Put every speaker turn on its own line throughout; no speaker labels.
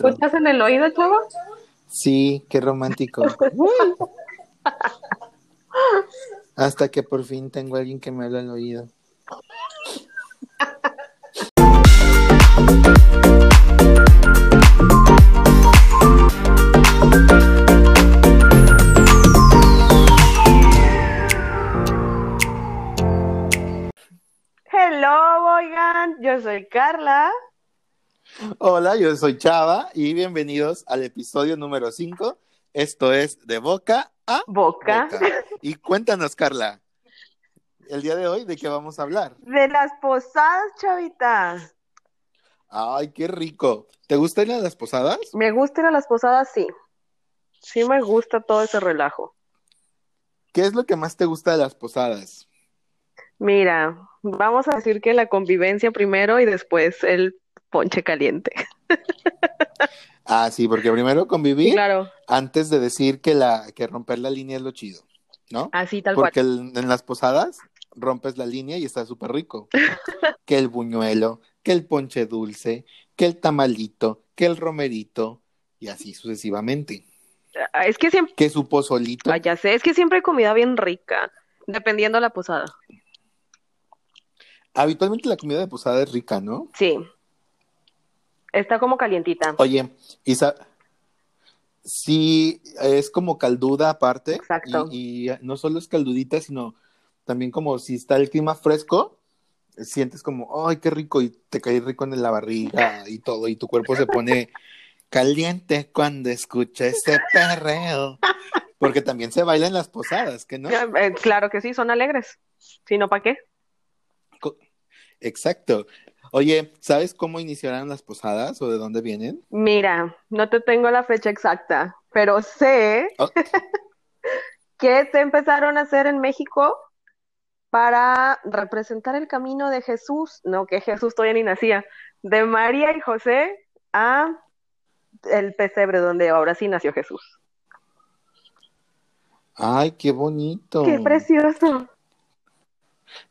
escuchas en el oído, chavo?
Sí, qué romántico. Hasta que por fin tengo a alguien que me habla al oído.
Hello, oigan, yo soy Carla.
Hola, yo soy Chava y bienvenidos al episodio número 5. Esto es De Boca a
Boca.
Y cuéntanos, Carla, el día de hoy, ¿de qué vamos a hablar?
De las posadas, chavita.
Ay, qué rico. ¿Te gusta ir a las posadas?
Me gusta ir a las posadas, sí. Sí me gusta todo ese relajo.
¿Qué es lo que más te gusta de las posadas?
Mira, vamos a decir que la convivencia primero y después el ponche caliente.
Ah, sí, porque primero convivir
Claro,
antes de decir que la que romper la línea es lo chido, ¿no?
así tal
Porque
cual.
el- en las posadas rompes la línea y está súper rico. que el buñuelo, que el ponche dulce, que el tamalito, que el romerito y así sucesivamente.
Ah, Es que siempre,
Que su pozolito.
ah, ya sé, es que siempre hay comida bien rica, dependiendo de la posada.
Habitualmente la comida de posada es rica, ¿no?
Sí. Está como calientita.
Oye, Isa, sí, es como calduda aparte.
Exacto.
Y, y no solo es caldudita, sino también como si está el clima fresco, sientes como, ay, qué rico, y te cae rico en la barriga y todo, y tu cuerpo se pone caliente cuando escucha ese perreo. Porque también se baila en las posadas, ¿que no?
Eh, Claro que sí, son alegres. Si no, ¿para qué?
Exacto. Oye, ¿sabes cómo iniciaron las posadas o de dónde vienen?
Mira, no te tengo la fecha exacta, pero sé
Oh.
que se empezaron a hacer en México para representar el camino de Jesús, no que Jesús todavía ni nacía, de María y José a el pesebre donde ahora sí nació Jesús.
Ay, qué bonito.
¡Qué precioso!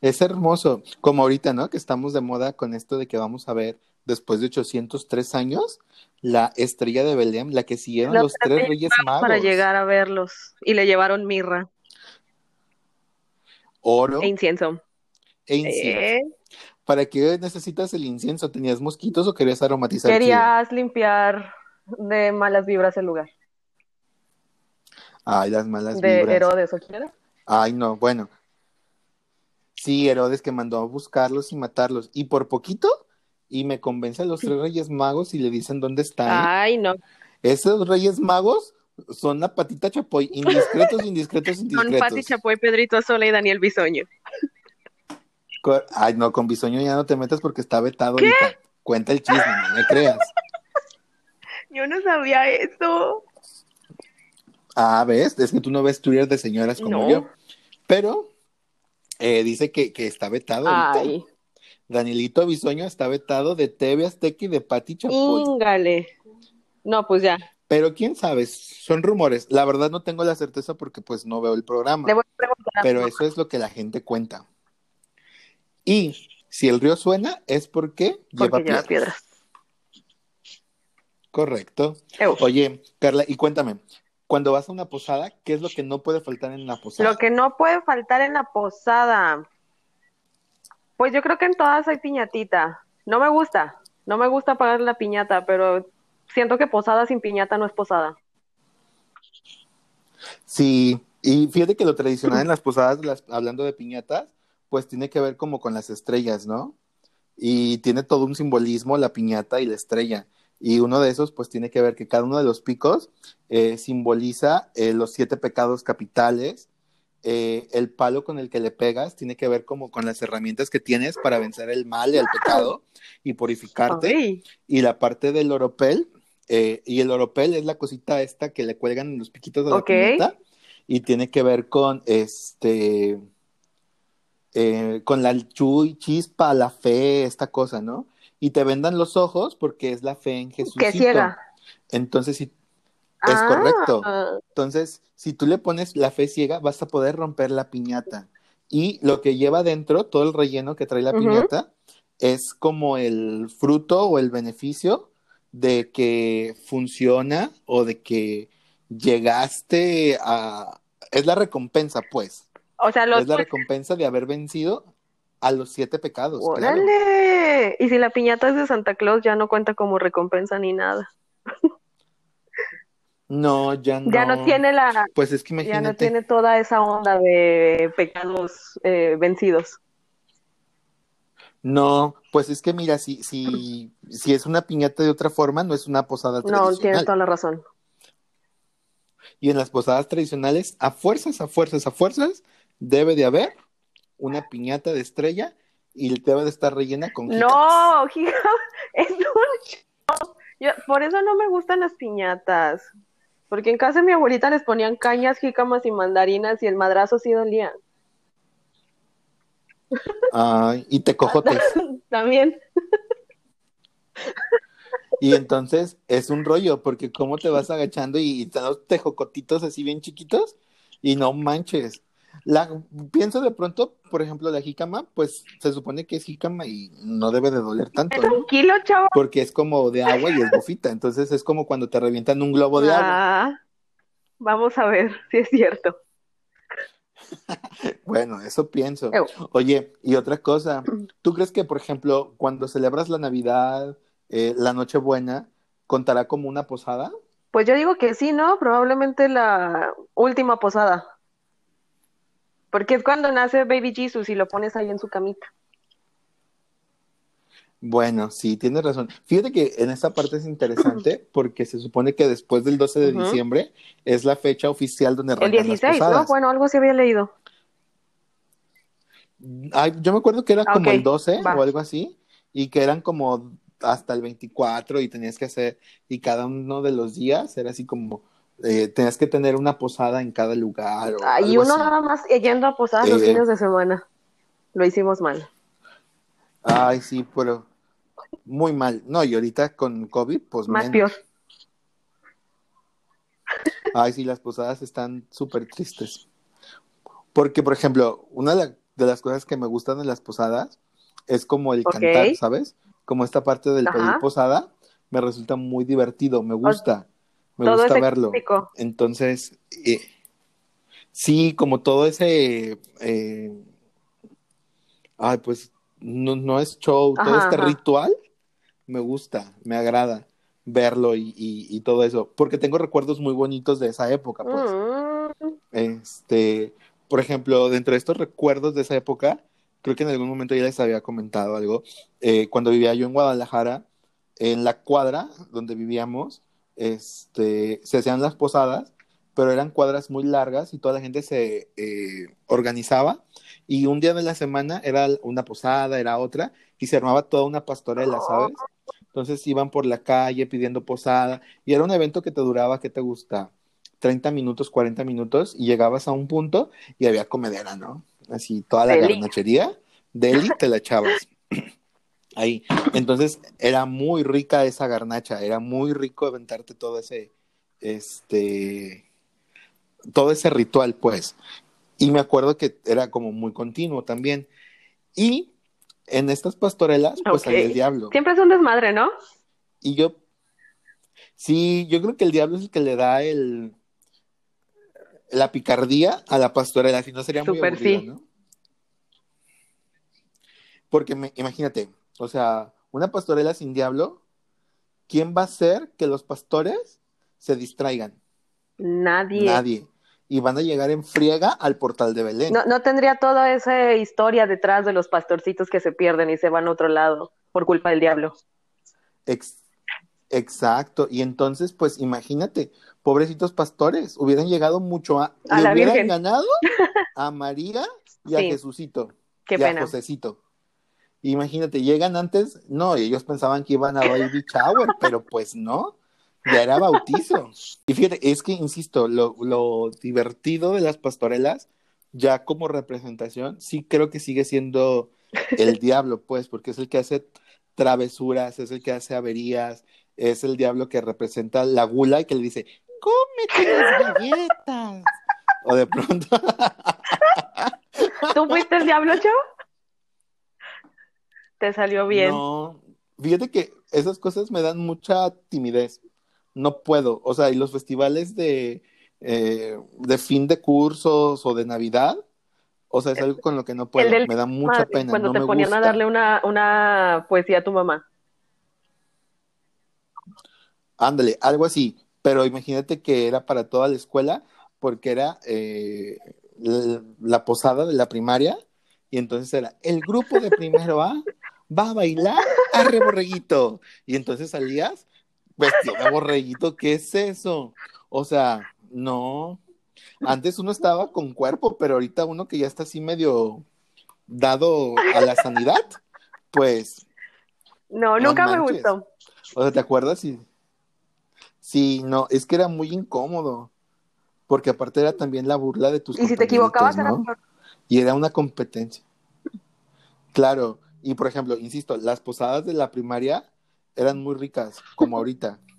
Es hermoso, como ahorita, ¿no? Que estamos de moda con esto de que vamos a ver, después de 803 años, la estrella de Belén, la que siguieron
Los
los
tres
reyes magos.
Para llegar a verlos y le llevaron mirra
Oro
e incienso.
e incienso.
Eh,
¿Para qué necesitas el incienso? ¿Tenías mosquitos o querías aromatizar
querías limpiar de malas vibras el lugar.
Ay, las malas
De
vibras.
Herodes, ¿o quieres?
Ay, no, bueno. Sí, Herodes que mandó a buscarlos y matarlos. Y por poquito, y me convence a los tres reyes magos y le dicen dónde están.
Ay, no.
Esos reyes magos son la patita chapoy, indiscretos, indiscretos, indiscretos.
Pati Chapoy, Pedrito Sola y Daniel Bisoño.
Ay, no, con Bisoño ya no te metas porque está vetado ahorita. Cuenta el chisme, no me creas.
Yo no sabía eso.
Ah, ¿ves? Es que tú no ves Twitter de señoras como
No.
yo. Pero eh, dice que, que está vetado ahorita.
Ay,
Danielito Bisoño está vetado de TV Azteca y de Pati Chapoy.
íngale. No, pues ya.
Pero quién sabe, son rumores. La verdad no tengo la certeza porque pues no veo el programa.
Le voy a preguntar
Pero eso es lo que la gente cuenta. Y si el río suena es porque,
porque
lleva
lleva
piedras.
piedras.
Correcto. Oye, Carla, y cuéntame, cuando vas a una posada, ¿qué es lo que no puede faltar en la posada?
Lo que no puede faltar en la posada. Pues yo creo que en todas hay piñatita. No me gusta. No me gusta pagar la piñata, pero siento que posada sin piñata no es posada.
Sí, y fíjate que lo tradicional en las posadas, las- hablando de piñatas, pues tiene que ver como con las estrellas, ¿no? Y tiene todo un simbolismo la piñata y la estrella. Y uno de esos, pues tiene que ver que cada uno de los picos eh, simboliza eh, los siete pecados capitales. Eh, el palo con el que le pegas tiene que ver como con las herramientas que tienes para vencer el mal y el pecado y purificarte. Y la parte del oropel, y el oropel es la cosita esta que le cuelgan en los piquitos de la
Ok.
piñata, y tiene que ver con este, con la chispa, la fe, esta cosa, ¿no? Y te vendan los ojos porque es la fe en Jesús.
que ciega.
Entonces, si, es
Ah,
correcto. Entonces, si tú le pones la fe ciega, vas a poder romper la piñata. Y lo que lleva dentro, todo el relleno que trae la piñata, es como el fruto o el beneficio de que funciona o de que llegaste a... Es la recompensa, pues.
O sea, los...
Es la recompensa de haber vencido a los siete pecados.
¡Órale!
claro.
Y si la piñata es de Santa Claus, ya no cuenta como recompensa ni nada.
No, ya no.
Ya no tiene la...
Pues es que
Ya no tiene toda esa onda de pecados eh, vencidos.
No, pues es que mira, si, si, si es una piñata de otra forma, no es una posada
No,
tradicional.
tienes toda la razón.
Y en las posadas tradicionales, a fuerzas, a fuerzas, a fuerzas, debe de haber una piñata de estrella y debe de estar rellena con.
No, hija, es un. Yo- por eso no me gustan las piñatas. Porque en casa de mi abuelita les ponían cañas, jícamas y mandarinas y el madrazo sí dolía.
Ay, y te cojotes.
También.
Y entonces es un rollo, porque cómo te vas agachando y, y están los tejocotitos así bien chiquitos y no manches. La, pienso de pronto, por ejemplo, la jícama, pues se supone que es jícama y no debe de doler tanto, ¿no?
Tranquilo, chavo.
Porque es como de agua y es bofita, entonces es como cuando te revientan un globo de agua.
Ah, vamos a ver si es cierto.
Bueno, eso pienso. Oye, y otra cosa, ¿tú crees que, por ejemplo, cuando celebras la Navidad, eh, la Nochebuena, contará como una posada?
Pues yo digo que sí, ¿no? Probablemente la última posada. Porque es cuando nace Baby Jesus y lo pones ahí en su camita.
Bueno, sí, tienes razón. Fíjate que en esta parte es interesante porque se supone que después del 12 de diciembre es la fecha oficial donde
El
arrancan las
16, ¿no? Bueno, algo se había leído.
Ay, yo me acuerdo que era como el 12
va.
o algo así y que eran como hasta el 24 y tenías que hacer, y cada uno de los días era así como, eh, tenías que tener una posada en cada lugar. O
Ah, y uno
así.
nada más yendo a posadas los
Eh,
fines de semana. Lo hicimos mal.
Ay, sí, pero muy mal. No, y ahorita con COVID, pues
Más
menos.
peor.
Ay, sí, las posadas están súper tristes. Porque, por ejemplo, una de, la- de las cosas que me gustan de las posadas es como el cantar, ¿sabes? Como esta parte del
Ajá.
pedir posada me resulta muy divertido, me gusta, me
Todo
gusta verlo. Entonces, eh, sí, como todo ese, eh, ay, pues no, no es show, todo este
ajá.
ritual me gusta, me agrada verlo y, y- y todo eso, porque tengo recuerdos muy bonitos de esa época, pues.
Mm,
Este, por ejemplo, dentro de estos recuerdos de esa época, creo que en algún momento ya les había comentado algo. eh, cuando vivía yo en Guadalajara, en la cuadra donde vivíamos, este, se hacían las posadas, pero eran cuadras muy largas y toda la gente se eh, organizaba y un día de la semana era una posada, era otra y se armaba toda una pastorela, ¿sabes? Entonces iban por la calle pidiendo posada y era un evento que te duraba, ¿qué te gusta? 30 minutos, 40 minutos y llegabas a un punto y había comedera, ¿no? Así toda la garnachería, deli te la echabas. Ahí. Entonces era muy rica esa garnacha, era muy rico aventarte todo ese, este, todo ese ritual, pues. Y me acuerdo que era como muy continuo también. Y en estas pastorelas, pues
Ok.
salía el diablo.
Siempre es un desmadre, ¿no?
Y yo, sí, yo creo que el diablo es el que le da el, la picardía a la pastorela, si no sería muy aburrido,
sí.
¿no? Porque me- imagínate, o sea, una pastorela sin diablo, ¿quién va a hacer que los pastores se distraigan?
Nadie.
Nadie. Y van a llegar en friega al portal de Belén.
No, no tendría toda esa historia detrás de los pastorcitos que se pierden y se van a otro lado por culpa del diablo.
Ex- exacto. Y entonces, pues imagínate, pobrecitos pastores, hubieran llegado mucho a,
A
le
la
hubieran
Virgen.
ganado a María y a. Jesucito
Qué
y a
pena.
Josecito. Imagínate, llegan antes, no, ellos pensaban que iban a baby shower, pero pues no, ya era bautizo. Y fíjate, es que, insisto, lo, lo divertido de las pastorelas, ya como representación, sí creo que sigue siendo el diablo, pues, porque es el que hace travesuras, es el que hace averías, es el diablo que representa la gula y que le dice, cómete las galletas. O de pronto,
¿Tú fuiste el diablo, chavo? Te salió bien.
No, fíjate que esas cosas me dan mucha timidez. No puedo. O sea, y los festivales de, eh, de fin de cursos o de Navidad, o sea, es algo con lo que no puedo.
Del-
Me da mucha pena.
Cuando
no
te
me
ponían a darle una, una poesía a tu mamá.
Ándale, algo así. Pero imagínate que era para toda la escuela, porque era eh, la, la posada de la primaria, y entonces era el grupo de primero A va a bailar a reborreguito. Y entonces salías vestido de borreguito, ¿qué es eso? O sea, no. Antes uno estaba con cuerpo, pero ahorita uno que ya está así medio dado a la sanidad, pues
No,
No
nunca me
manches.
gustó.
O sea, ¿te acuerdas? Sí. Sí, no, es que era muy incómodo. Porque aparte era también la burla de tus
Y si te equivocabas era
¿no?
peor.
Y era una competencia. Claro, y por ejemplo, insisto, las posadas de la primaria eran muy ricas, como ahorita.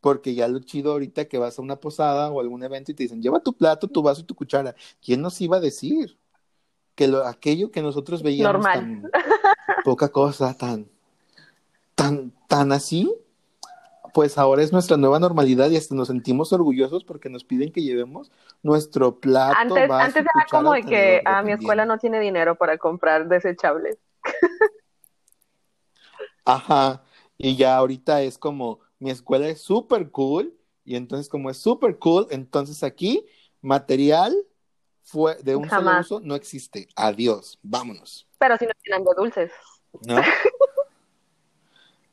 Porque ya lo chido ahorita que vas a una posada o algún evento y te dicen, lleva tu plato, tu vaso y tu cuchara. ¿Quién nos iba a decir? Que lo, aquello que nosotros veíamos
Normal.
tan poca cosa, tan, tan, tan así, pues ahora es nuestra nueva normalidad y hasta nos sentimos orgullosos porque nos piden que llevemos nuestro plato.
Antes,
vaso,
antes era como de que a mi
dependiendo.
escuela no tiene dinero para comprar desechables.
Ajá, y ya ahorita es como, mi escuela es súper cool, y entonces como es súper cool, entonces aquí material fue de un solo uso no existe. Adiós, vámonos,
Pero si no tienen dulces.
¿no?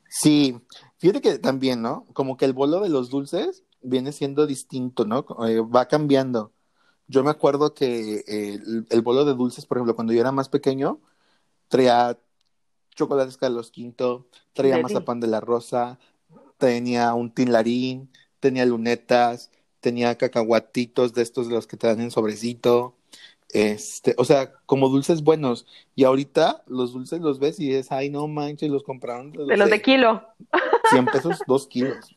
Sí, fíjate que también, ¿no? Como que el bolo de los dulces viene siendo distinto, ¿no? Eh, va cambiando. Yo me acuerdo que eh, el, el bolo de dulces, por ejemplo, cuando yo era más pequeño, traía chocolates Carlos V, traía
Deli.
mazapán de la rosa, tenía un tinlarín, tenía lunetas, tenía cacahuatitos de estos de los que te dan en sobrecito. Este, o sea, como dulces buenos. Y ahorita los dulces los ves y dices, ay, no manches, los compraron
De los de kilo.
100 pesos, dos kilos.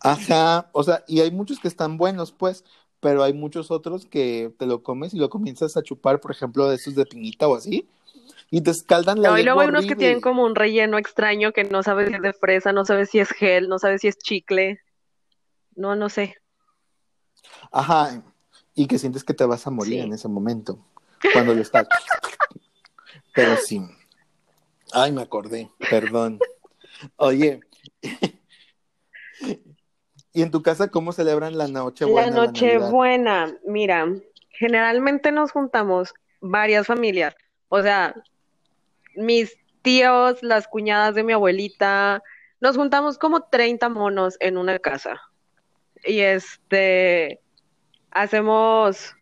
Ajá, o sea, y hay muchos que están buenos, pues, pero hay muchos otros que te lo comes y lo comienzas a chupar, por ejemplo, de esos de piñita o así, y te escaldan la
No, y luego hay unos que tienen como un relleno extraño que no sabes si es de fresa, no sabes si es gel, no sabes si es chicle. No, no sé.
Ajá, y que sientes que te vas a morir
Sí.
en ese momento, cuando lo estás. Pero sí. Ay, me acordé, perdón. Oye, ¿y en tu casa cómo celebran la Nochebuena?
La? Nochebuena, mira, generalmente nos juntamos varias familias, o sea, mis tíos, las cuñadas de mi abuelita, nos juntamos como 30 monos en una casa. Y este, hacemos,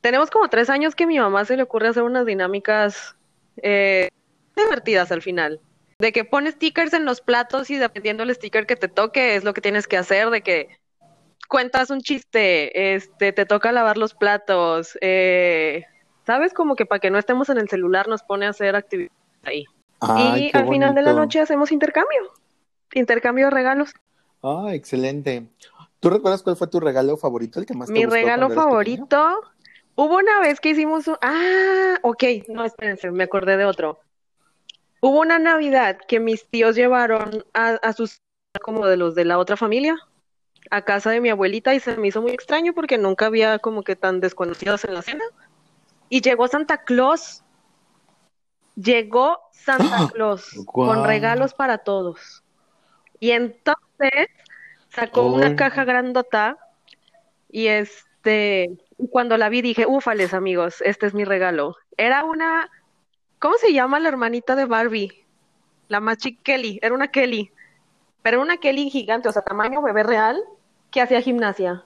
tenemos como tres años que a mi mamá se le ocurre hacer unas dinámicas eh, divertidas al final. De que pones stickers en los platos y dependiendo del sticker que te toque es lo que tienes que hacer, de que cuentas un chiste, este, te toca lavar los platos, eh, ¿sabes? Como que para que no estemos en el celular nos pone a hacer actividades ahí.
Ay,
y al final de la noche hacemos intercambio, intercambio de regalos.
Ah, excelente. ¿Tú recuerdas cuál fue tu regalo favorito, el que más te
Mi
gustó
regalo favorito, hubo una vez que hicimos un... Ah, ok, no, espérense, me acordé de otro. Hubo una Navidad que mis tíos llevaron a, a sus, como de los de la otra familia, a casa de mi abuelita y se me hizo muy extraño porque nunca había como que tan desconocidos en la cena. Y llegó Santa Claus. Llegó Santa. Claus con regalos para todos. Y entonces sacó
Oh.
una caja grandota y este, cuando la vi dije, ufales amigos, este es mi regalo. Era una, ¿cómo se llama la hermanita de Barbie? La más chica Kelly, era una Kelly, pero una Kelly gigante, o sea, tamaño bebé real, que hacía gimnasia.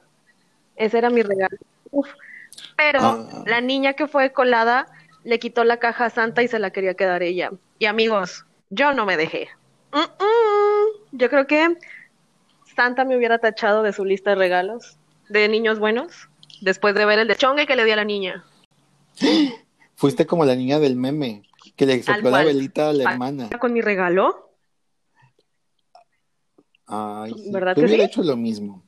Ese era mi regalo. Uf. Pero
Ah.
la niña que fue colada le quitó la caja a Santa y se la quería quedar ella. Y amigos, yo no me dejé. Yo creo que Santa me hubiera tachado de su lista de regalos de niños buenos después de ver el de chongue que le di a la niña.
Fuiste como la niña del meme, que le sopló la velita a la hermana.
Con mi regalo,
Ay, sí.
¿Verdad que
hubiera
sí?
hecho lo mismo.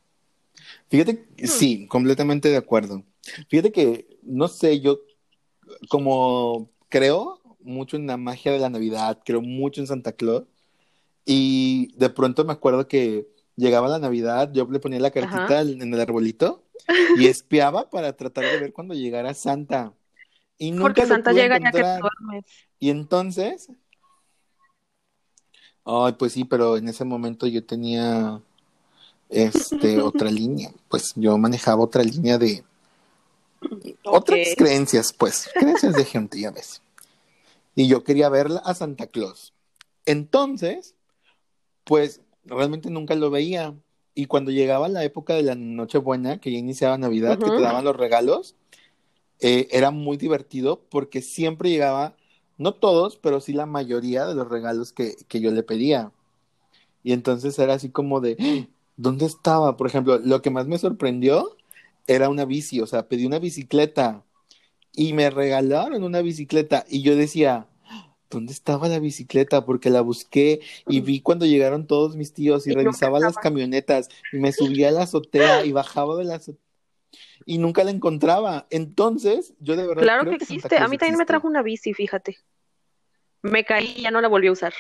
Fíjate, que- sí, completamente de acuerdo. Fíjate que, no sé, yo como creo, mucho en la magia de la Navidad, creo mucho en Santa Claus. Y de pronto me acuerdo que llegaba la Navidad, yo le ponía la cartita en el arbolito y espiaba para tratar de ver cuando llegara Santa. Y nunca
Porque Santa llega ya que
duermes. Y entonces, ay, pues sí, pero en ese momento yo tenía este otra línea, pues yo manejaba otra línea de otras creencias, pues, creencias de gente, ya ves. Y yo quería verla a Santa Claus. Entonces, pues realmente nunca lo veía. Y cuando llegaba la época de la Nochebuena, que ya iniciaba Navidad, que te daban los regalos, eh, era muy divertido porque siempre llegaba, no todos, pero sí la mayoría de los regalos que, que yo le pedía. Y entonces era así como de, ¡Ah! ¿dónde estaba? Por ejemplo, lo que más me sorprendió era una bici, o sea, pedí una bicicleta y me regalaron una bicicleta y yo decía, ¿dónde estaba la bicicleta? Porque la busqué y vi cuando llegaron todos mis tíos y, revisaba las camionetas y me subía a la azotea y bajaba de la azotea y nunca la encontraba. Entonces, yo de verdad.
Claro que existe. A mí también me trajo una bici, fíjate. Me caí y ya no la volví a usar.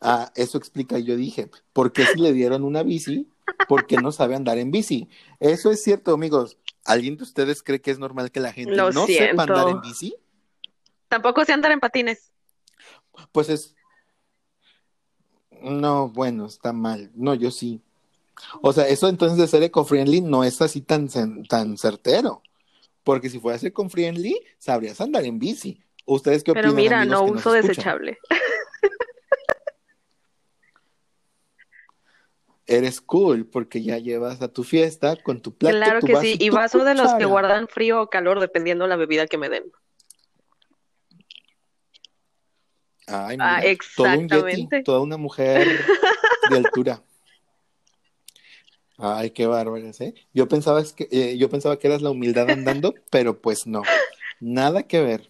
Ah, eso explica, yo dije, ¿por qué si le dieron una bici? ¿Por qué no sabe andar en bici? Eso es cierto, amigos. ¿Alguien de ustedes cree que es normal que la gente no sepa andar en bici?
Tampoco sé andar en patines.
Pues es. No, bueno, está mal. No, yo sí. O sea, eso entonces de ser eco-friendly no es así tan, tan certero. Porque si fueras eco-friendly, sabrías andar en bici. ¿Ustedes qué opinan?
Pero mira, no uso desechable.
eres cool porque ya llevas a tu fiesta con tu plato.
Claro que sí, y vaso de los que guardan frío o calor dependiendo la bebida que me den.
Ay, ah, exactamente. toda una mujer de altura. Ay, qué bárbaras, ¿eh? Yo pensaba que eh, yo pensaba que eras la humildad andando, pero pues no. Nada que ver.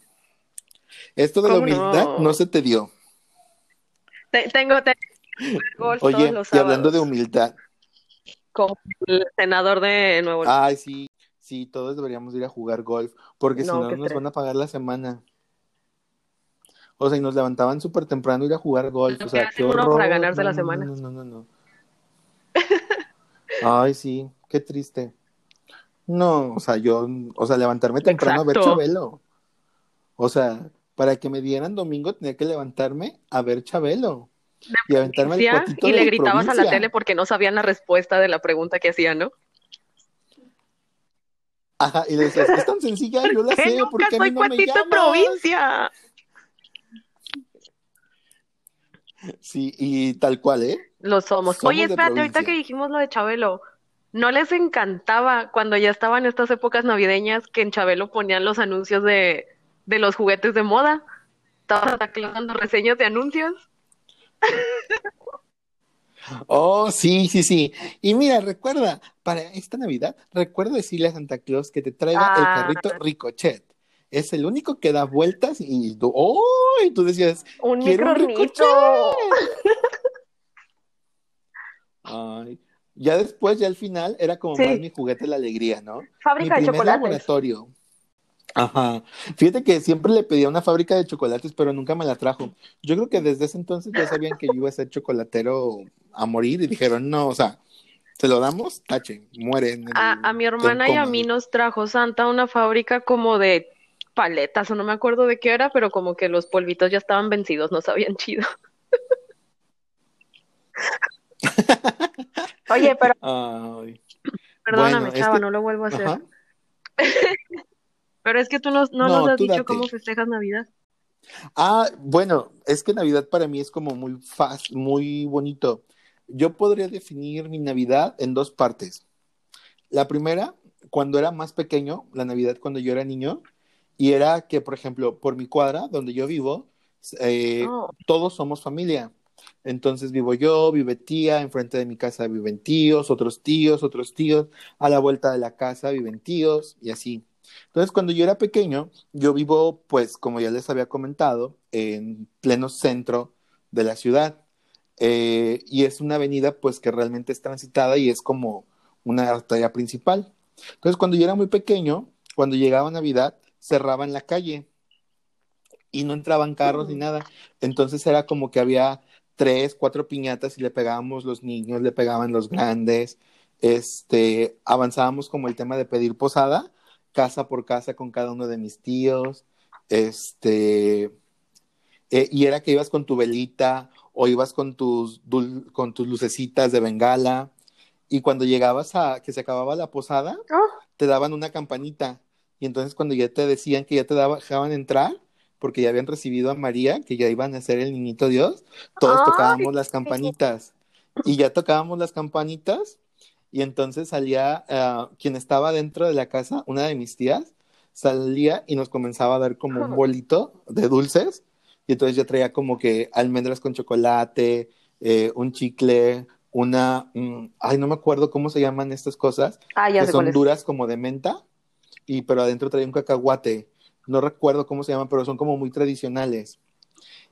Esto de la humildad no? se te dio.
tengo,
Oye, y hablando de humildad.
Como el senador de Nuevo
León. Ay, sí, sí, todos deberíamos ir a jugar golf, porque si no, nos van a pagar la semana. O sea, y nos levantaban súper temprano ir a jugar golf. O sea, qué horror.
para ganarse la semana.
No, no, no, no. Ay, sí, qué triste. No, o sea, yo, o sea, levantarme temprano a ver Chabelo. O sea, para que me dieran domingo tenía que levantarme a ver Chabelo y aventarme el
Y le gritabas a la tele porque no sabían la respuesta de la pregunta que hacían, ¿no?
Ajá, y le decías, es tan sencilla, yo la sé, ¿por qué a mí no me provincia! Sí, y tal cual, ¿eh?
Lo somos. Oye, espérate, ahorita que dijimos lo de Chabelo, ¿no les encantaba cuando ya estaban estas épocas navideñas que en Chabelo ponían los anuncios de, de los juguetes de moda? Estabas dando reseñas de anuncios.
Oh, sí, sí, sí. Y mira, recuerda, para esta Navidad, recuerda decirle a Santa Claus que te traiga el ah. carrito Ricochet. Es el único que da vueltas y tú, ¡oh! Y tú decías,
un quiero
Ay. Ya después, ya al final, era como más mi juguete la alegría, ¿no?
Fábrica de chocolate.
laboratorio. Ajá. Fíjate que siempre le pedía una fábrica de chocolates, pero nunca me la trajo. Yo creo que desde ese entonces ya sabían que yo iba a ser chocolatero a morir y dijeron, no, o sea, se lo damos, tache, muere.
a, mi hermana y a mí nos trajo Santa una fábrica como de paletas, o no me acuerdo de qué era, pero como que los polvitos ya estaban vencidos, no sabían chido. Oye, pero... Perdóname, chava, no lo vuelvo a hacer. Pero es que tú no, nos has dicho cómo festejas Navidad.
Ah, bueno, es que Navidad para mí es como muy fácil, muy bonito. Yo podría definir mi Navidad en dos partes. La primera, cuando era más pequeño, la Navidad cuando yo era niño, y era que, por ejemplo, por mi cuadra, donde yo vivo, eh, oh. todos somos familia. Entonces vivo yo, vive tía, enfrente de mi casa viven tíos, otros tíos, otros tíos, a la vuelta de la casa viven tíos, y así. Entonces, cuando yo era pequeño, yo vivo, pues, como ya les había comentado, en pleno centro de la ciudad. Eh, y es una avenida, pues, que realmente es transitada y es como una arteria principal. Entonces, cuando yo era muy pequeño, cuando llegaba Navidad, cerraban la calle y no entraban carros ni nada. Entonces era como que había tres, cuatro piñatas y le pegábamos los niños, le pegaban los grandes. Este, avanzábamos como el tema de pedir posada, casa por casa con cada uno de mis tíos. Este, eh, y era que ibas con tu velita o ibas con tus, con tus lucecitas de bengala. Y cuando llegabas a que se acababa la posada,
Oh,
te daban una campanita. Y entonces cuando ya te decían que ya te daba- dejaban entrar, porque ya habían recibido a María, que ya iban a ser el niñito Dios, todos
Ay.
tocábamos las campanitas. Y ya tocábamos las campanitas, y entonces salía ah, quien estaba dentro de la casa, una de mis tías, salía y nos comenzaba a dar como un bolito de dulces. Y entonces ya traía como que almendras con chocolate, eh, un chicle, una, mm, ay, no me acuerdo cómo se llaman estas cosas,
ah, ya
que son duras como de menta, y pero adentro traía un cacahuate. No recuerdo cómo se llaman, pero son como muy tradicionales.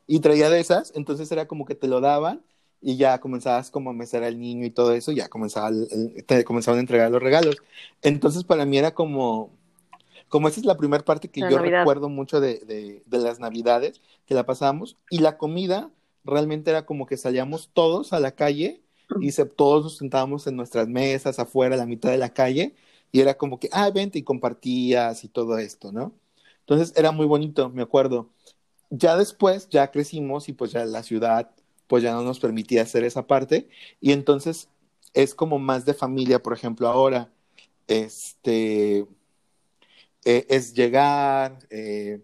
Y traía de esas, entonces era como que te lo daban y ya comenzabas como a mesar al niño y todo eso, ya comenzaba el- el- te comenzaban a entregar los regalos. Entonces para mí era como, como esa es la primera parte que
La
yo
Navidad.
recuerdo mucho de, de, de las navidades, que la pasábamos, y la comida realmente era como que salíamos todos a la calle y se, todos nos sentábamos en nuestras mesas afuera, a la mitad de la calle, y era como que, ah, vente y compartías y todo esto, ¿no? Entonces era muy bonito, me acuerdo. Ya después, ya crecimos y pues ya la ciudad, pues ya no nos permitía hacer esa parte, y entonces es como más de familia, por ejemplo, ahora, este, eh, es llegar, eh,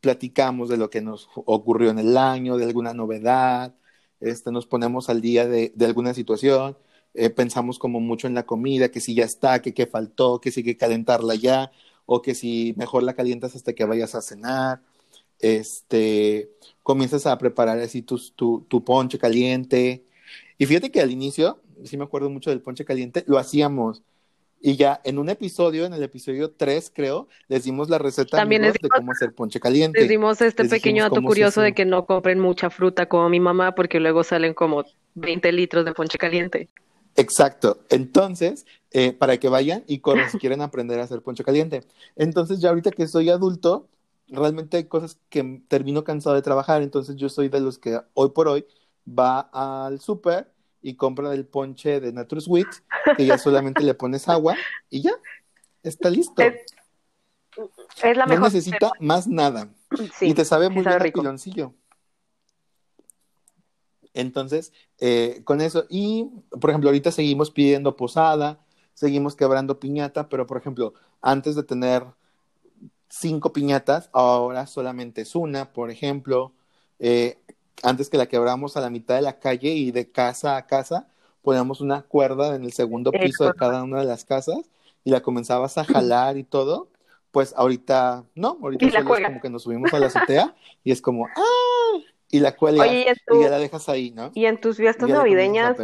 platicamos de lo que nos ocurrió en el año, de alguna novedad, este, nos ponemos al día de, alguna situación, eh, pensamos como mucho en la comida, que si ya está, que qué faltó, que si hay que calentarla ya, o que si mejor la calientas hasta que vayas a cenar, este, comienzas a preparar así tu, tu ponche caliente. Y fíjate que al inicio, sí me acuerdo mucho del ponche caliente, lo hacíamos. Y ya en un episodio, en el episodio 3, creo, les dimos la receta
También
amigos, de cómo hacer ponche caliente.
Les dimos este
Les
pequeño dato curioso de que no compren mucha fruta como mi mamá porque luego salen como 20 litros de ponche caliente.
Exacto. Entonces, eh, para que vayan y corran si quieren aprender a hacer ponche caliente. Entonces, ya ahorita que soy adulto, realmente hay cosas que termino cansado de trabajar. Entonces, yo soy de los que hoy por hoy va al súper y compra el ponche de Nature's Sweet, que ya solamente le pones agua y ya, está listo.
Es Es la
No
mejor.
necesita más nada.
Sí,
y te sabe muy bien
rico.
piloncillo. Entonces, eh, con eso, y por ejemplo, ahorita seguimos pidiendo posada, seguimos quebrando piñata, pero por ejemplo, antes de tener cinco piñatas, ahora solamente es una, por ejemplo, eh, antes que la quebramos a la mitad de la calle y de casa a casa, poníamos una cuerda en el segundo piso de cada una de las casas y la comenzabas a jalar y todo, pues ahorita no, ahorita solo es como que nos subimos a la azotea y es como, ¡ah! Y la cuelgas
Oye, ¿y
ya la dejas ahí, ¿no?
y en tus fiestas navideñas,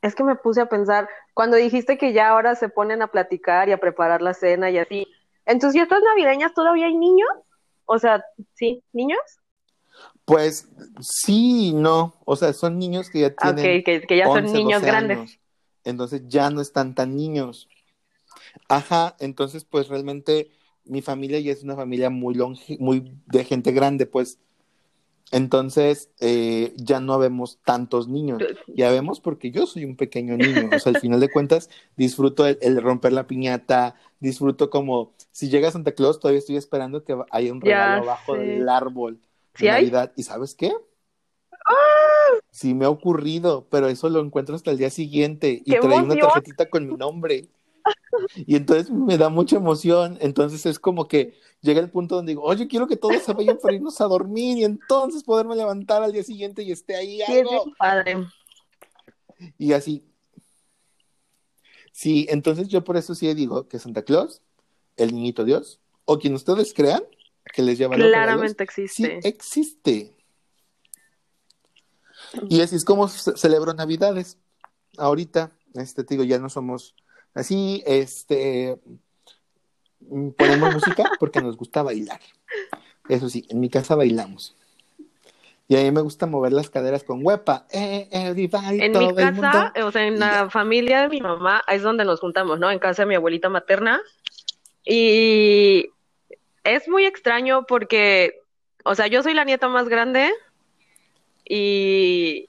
es que me puse a pensar, cuando dijiste que ya ahora se ponen a platicar y a preparar la cena y así, ¿en tus fiestas navideñas todavía hay niños? O sea, sí, niños.
Pues sí no, o sea, son niños que ya
Ah,
tienen
que, que ya son
11,
niños
12
grandes.
años. Entonces ya no están tan niños. Ajá, entonces pues realmente mi familia ya es una familia muy longe, muy de gente grande, pues. Entonces eh, ya no vemos tantos niños. Ya vemos porque yo soy un pequeño niño. O sea, al final de cuentas disfruto el, el romper la piñata, disfruto como si llega Santa Claus, todavía estoy esperando que haya un
Ya
regalo abajo
sé.
del árbol de. Navidad. ¿Y sabes qué? Sí me ha ocurrido, pero eso lo encuentro hasta el día siguiente y
¡Qué
trae una tarjetita con mi nombre. Y entonces me da mucha emoción. Entonces es como que llega el punto donde digo, oye, quiero que todos se vayan para irnos a dormir y entonces poderme levantar al día siguiente y esté ahí
Sí, es
algo.
bien padre.
Y así. Sí, entonces yo por eso sí digo que Santa Claus, el niñito Dios, o quien ustedes crean que les lleva los regalos,
Claramente
sí
existe.
existe. Y así es como ce- celebro Navidades. Ahorita, este te digo, ya no somos así, este ponemos música porque nos gusta bailar. Eso sí, en mi casa bailamos. Y a mí me gusta mover las caderas con huepa. Eh, everybody,
En
todo
mi
el
casa,
mundo.
o sea, en la familia de mi mamá, es donde nos juntamos, ¿no? En casa de mi abuelita materna. Y es muy extraño porque, o sea, yo soy la nieta más grande y,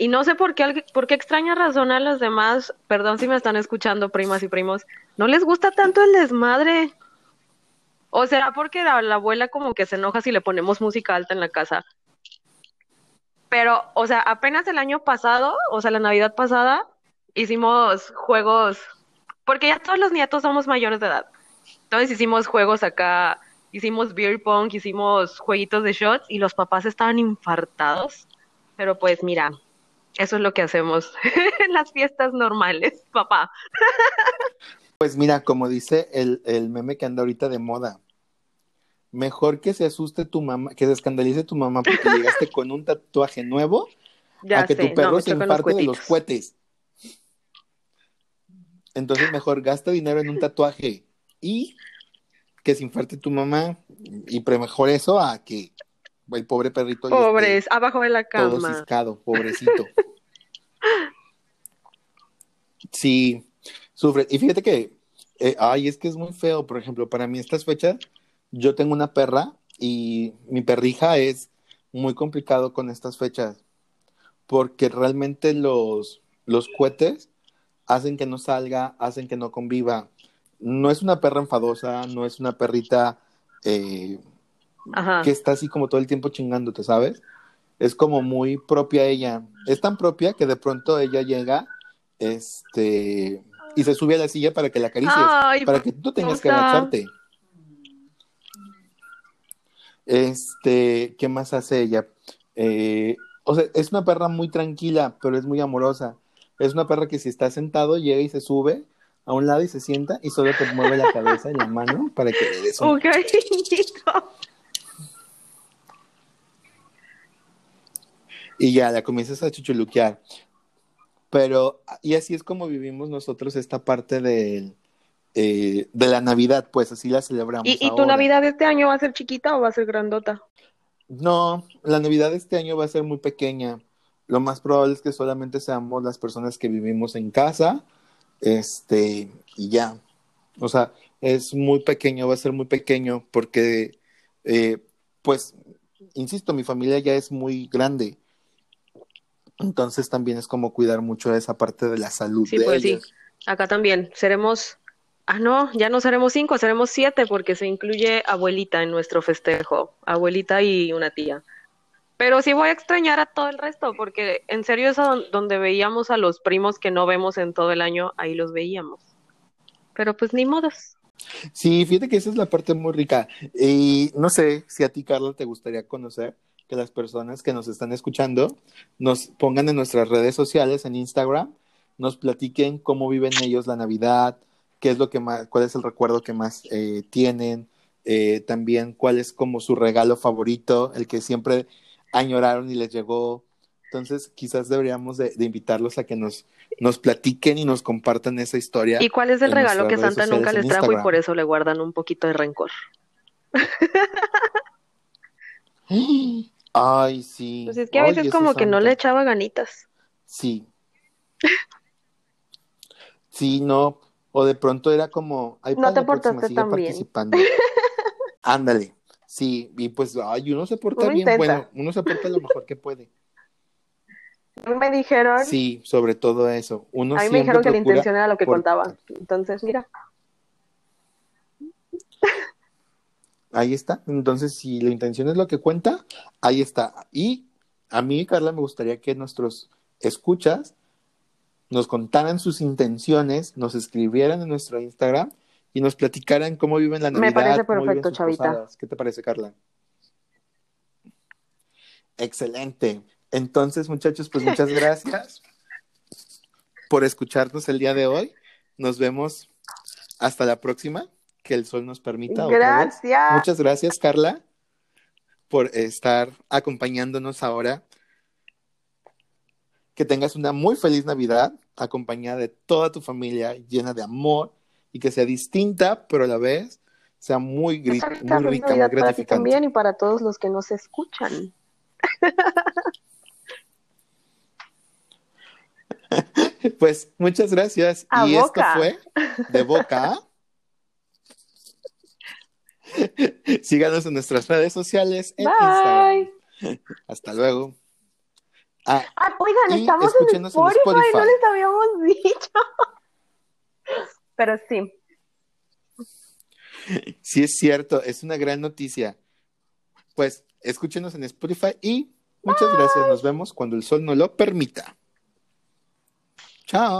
y no sé por qué, por qué extraña razón a los demás, perdón si me están escuchando, primas y primos, no les gusta tanto el desmadre. O será porque la, la abuela como que se enoja si le ponemos música alta en la casa. Pero, o sea, apenas el año pasado, o sea, la Navidad pasada, hicimos juegos, porque ya todos los nietos somos mayores de edad. Entonces hicimos juegos acá, hicimos beer pong, hicimos jueguitos de shots y los papás estaban infartados. Pero pues mira, eso es lo que hacemos en las fiestas normales, papá.
Pues mira, como dice el, el meme que anda ahorita de moda, mejor que se asuste tu mamá, que se escandalice tu mamá porque llegaste con un tatuaje nuevo,
Ya
a que
sé,
tu perro
no,
se infarte de los cohetes. Entonces mejor gasta dinero en un tatuaje y que se infarte tu mamá y pre mejor eso a que el pobre perrito esté
Pobres, abajo de la
todo
cama.
ciscado, pobrecito. Sí, sufre. Y fíjate que, eh, ay, es que es muy feo. Por ejemplo, para mí estas fechas, yo tengo una perra y mi perrija es muy complicado con estas fechas porque realmente los, los cohetes hacen que no salga, hacen que no conviva. No es una perra enfadosa, no es una perrita eh, que está así como todo el tiempo chingándote, ¿sabes? Es como muy propia ella. Es tan propia que de pronto ella llega, este, y se sube a la silla para que la acaricies,
Ay,
para que tú tengas que agacharte. Este, ¿qué más hace ella? Eh, o sea, es una perra muy tranquila, pero es muy amorosa. Es una perra que si está sentado, llega y se sube a un lado y se sienta y solo te mueve la cabeza y la mano para que le des un
cariñito.
y ya la comienzas a chuchuluquear. Pero, y así es como vivimos nosotros esta parte del, eh, de la Navidad, pues así la celebramos.
¿Y, y tu. Navidad este año va a ser chiquita o va a ser grandota?
No, la Navidad de este año va a ser muy pequeña. Lo más probable es que solamente seamos las personas que vivimos en casa, este, y ya. O sea, es muy pequeño, va a ser muy pequeño porque, eh, pues, insisto, mi familia ya es muy grande. Entonces también es como cuidar mucho esa parte de la salud
Sí,
de
pues sí. Acá también. Seremos. Ah, no, ya no seremos cinco, seremos siete porque se incluye abuelita en nuestro festejo. Abuelita y una tía. Pero sí voy a extrañar a todo el resto porque en serio eso don- donde veíamos a los primos que no vemos en todo el año, ahí los veíamos. Pero pues ni modos.
Sí, fíjate que esa es la parte muy rica. Y no sé si a ti, Carla, te gustaría conocer que las personas que nos están escuchando nos pongan en nuestras redes sociales, en Instagram, nos platiquen cómo viven ellos la Navidad, qué es lo que más, cuál es el recuerdo que más eh, tienen, eh, también cuál es como su regalo favorito, el que siempre añoraron y les llegó. Entonces, quizás deberíamos de, de invitarlos a que nos, nos platiquen y nos compartan esa historia.
¿Y cuál es el regalo que Santa nunca les trajo y por eso le guardan un poquito de rencor?
Ay, sí.
Pues es que a veces como que no le echaba ganitas.
Sí. Sí, no. O de pronto era como, ay,
No te portaste tan bien.
participando. Ándale. Sí, y pues, ay, uno se porta
Uno
bien.
intenta.
Bueno, uno se porta lo mejor que puede.
Me dijeron,
Sí, sobre todo eso. Uno
a mí me dijeron que la intención era lo que
por-
contaba. Entonces, mira,
Ahí está. Entonces, si la intención es lo que cuenta, ahí está. Y a mí, Carla, me gustaría que nuestros escuchas nos contaran sus intenciones, nos escribieran en nuestro Instagram y nos platicaran cómo viven la
Me
Navidad.
parece
cómo viven
perfecto, Chavita.
posadas. ¿Qué te parece, Carla? Excelente. Entonces, muchachos, pues muchas gracias por escucharnos el día de hoy. Nos vemos hasta la próxima. Que el sol nos permita. otra vez.
gracias.
Muchas gracias, Carla, por estar acompañándonos ahora. Que tengas una muy feliz Navidad, acompañada de toda tu familia, llena de amor y que sea distinta, pero a la vez sea muy, muy rica, muy
Navidad para ti
gratificante.
también y para todos los que nos escuchan.
Pues muchas gracias.
A
y
boca.
esto fue de boca. Síganos en nuestras redes sociales en
Bye.
Instagram. Hasta luego. Ah,
Ah, oigan, estamos en
escúchenos en
Spotify, no
Spotify.
les habíamos dicho. Pero sí.
sí es cierto, es una gran noticia. Pues escúchenos en Spotify y muchas gracias. Nos vemos cuando el sol no lo permita. Chao.